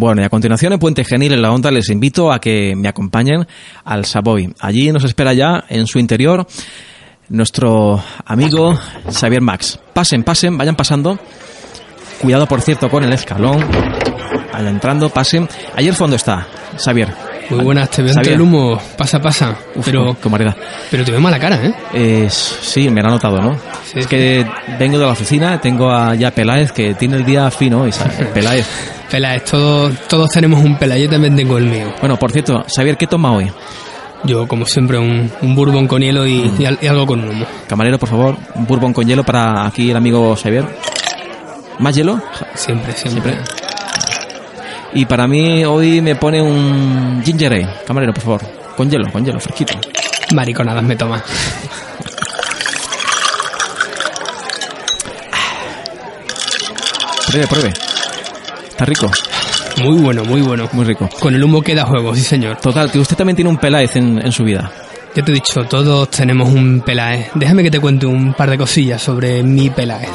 Bueno, y a continuación en Puente Genil, en la Onda, les invito a que me acompañen al Savoy. Allí nos espera ya, en su interior, nuestro amigo Xavier Max. Pasen, pasen, vayan pasando. Cuidado, por cierto, con el escalón. Vayan entrando, pasen. Allí al fondo está, Xavier. Muy buenas, te veo entre el humo, pasa, pasa. pero, Como hereda. pero te veo mala cara, ¿eh? Eh, sí, me lo ha notado, ¿no? Sí, es que vengo de la oficina, tengo a ya Peláez que tiene el día fino y Peláez. Peláez, todos, todos tenemos un Peláez, yo también tengo el mío. Bueno, por cierto, Xavier, ¿qué toma hoy? Yo, como siempre, un, un bourbon con hielo y, y al- y algo con humo. Camarero, por favor, un bourbon con hielo para aquí el amigo Xavier. ¿Más hielo? Siempre, siempre. Siempre. Y para mí hoy me pone un ginger ale. Camarero, por favor. Con hielo, con hielo, fresquito. Mariconadas me toma. Pruebe, pruebe. Está rico, Muy bueno, muy bueno. muy rico. Con el humo queda juego, sí señor. Total, que usted también tiene un Peláez en, en su vida. Ya te he dicho, todos tenemos un Peláez. Déjame que te cuente un par de cosillas sobre mi Peláez.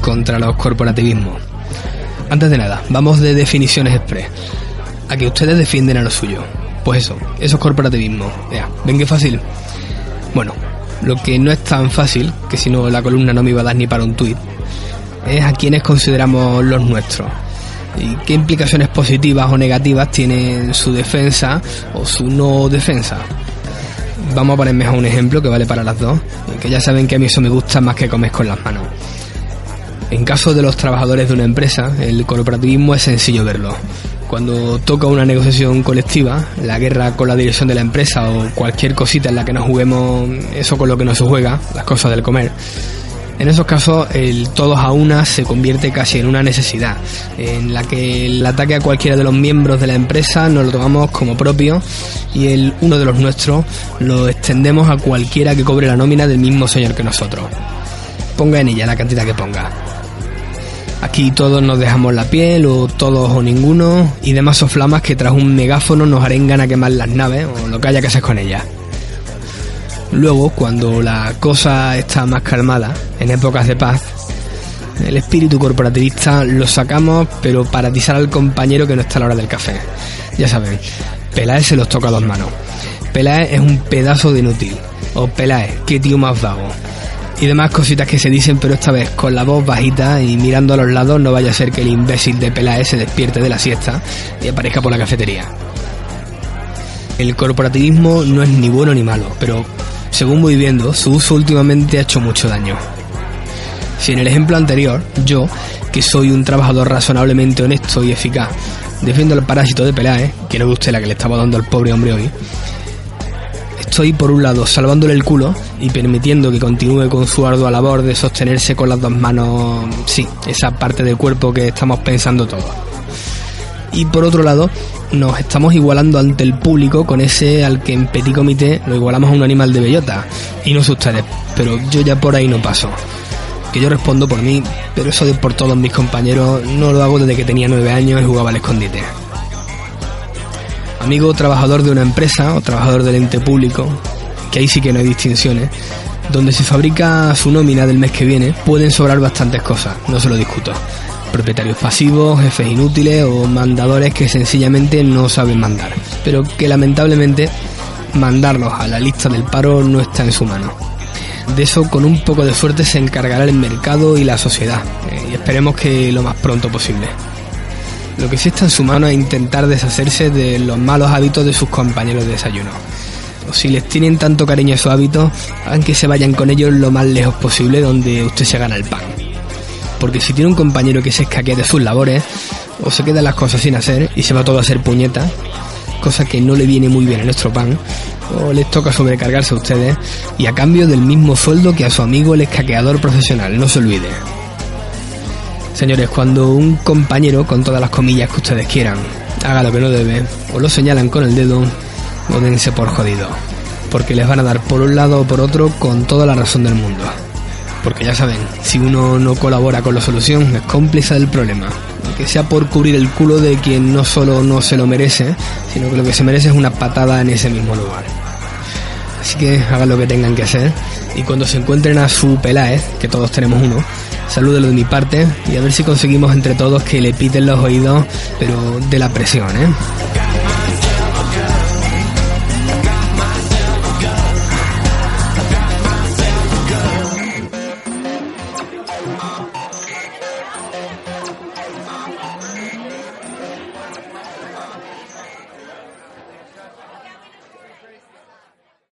Contra los corporativismos. Antes de nada, vamos de definiciones express. A que ustedes defienden a lo suyo. Pues eso, esos corporativismos. Ya, ven qué fácil. Bueno, lo que no es tan fácil, que si no la columna no me iba a dar ni para un tuit, es a quienes consideramos los nuestros y qué implicaciones positivas o negativas tienen su defensa o su no defensa. Vamos a poner mejor un ejemplo que vale para las dos, que ya saben que a mí eso me gusta más que comer con las manos. En caso de los trabajadores de una empresa, el corporativismo es sencillo verlo. Cuando toca una negociación colectiva, la guerra con la dirección de la empresa o cualquier cosita en la que nos juguemos eso con lo que no se juega, las cosas del comer, en esos casos, el todos a una se convierte casi en una necesidad, en la que el ataque a cualquiera de los miembros de la empresa nos lo tomamos como propio y el uno de los nuestros lo extendemos a cualquiera que cobre la nómina del mismo señor que nosotros. Ponga en ella la cantidad que ponga. Aquí todos nos dejamos la piel, o todos o ninguno, y demás soflamas que tras un megáfono nos arengan a quemar las naves o lo que haya que hacer con ellas. Luego, cuando la cosa está más calmada, en épocas de paz, el espíritu corporativista lo sacamos, pero para atizar al compañero que no está a la hora del café. Ya saben, Peláez se los toca a dos manos. Peláez es un pedazo de inútil. O Peláez, qué tío más vago. Y demás cositas que se dicen, pero esta vez con la voz bajita y mirando a los lados, no vaya a ser que el imbécil de Peláez se despierte de la siesta y aparezca por la cafetería. El corporativismo no es ni bueno ni malo, pero según voy viendo, su uso últimamente ha hecho mucho daño. Si en el ejemplo anterior, yo, que soy un trabajador razonablemente honesto y eficaz, defiendo al parásito de Peláez, que no ve usted la que le estaba dando al pobre hombre hoy, estoy por un lado salvándole el culo y permitiendo que continúe con su ardua labor de sostenerse con las dos manos, sí, esa parte del cuerpo que estamos pensando todos. Y por otro lado, nos estamos igualando ante el público con ese al que en petit comité lo igualamos a un animal de bellota. Y no sé pero yo ya por ahí no paso. Que yo respondo por mí, pero eso de por todos mis compañeros no lo hago desde que tenía nueve años y jugaba al escondite. Amigo trabajador de una empresa o trabajador del ente público, que ahí sí que no hay distinciones, donde se fabrica su nómina del mes que viene, pueden sobrar bastantes cosas, no se lo discuto. Propietarios pasivos, jefes inútiles o mandadores que sencillamente no saben mandar, pero que lamentablemente mandarlos a la lista del paro no está en su mano. De eso con un poco de suerte se encargará el mercado y la sociedad, eh, y esperemos que lo más pronto posible. Lo que sí está en su mano es intentar deshacerse de los malos hábitos de sus compañeros de desayuno. O si les tienen tanto cariño a esos hábitos, hagan que se vayan con ellos lo más lejos posible donde usted se gana el pan. Porque si tiene un compañero que se escaquea de sus labores, o se quedan las cosas sin hacer y se va todo a hacer puñeta, cosa que no le viene muy bien a nuestro pan, o les toca sobrecargarse a ustedes, y a cambio del mismo sueldo que a su amigo el escaqueador profesional, no se olvide. Señores, cuando un compañero, con todas las comillas que ustedes quieran, haga lo que no debe, o lo señalan con el dedo, o dense por jodido. Porque les van a dar por un lado o por otro con toda la razón del mundo. Porque ya saben, si uno no colabora con la solución, es cómplice del problema. Que sea por cubrir el culo de quien no solo no se lo merece, sino que lo que se merece es una patada en ese mismo lugar. Así que hagan lo que tengan que hacer. Y cuando se encuentren a su Peláez, que todos tenemos uno, salúdelo de mi parte y a ver si conseguimos entre todos que le piten los oídos, pero de la presión, ¿eh?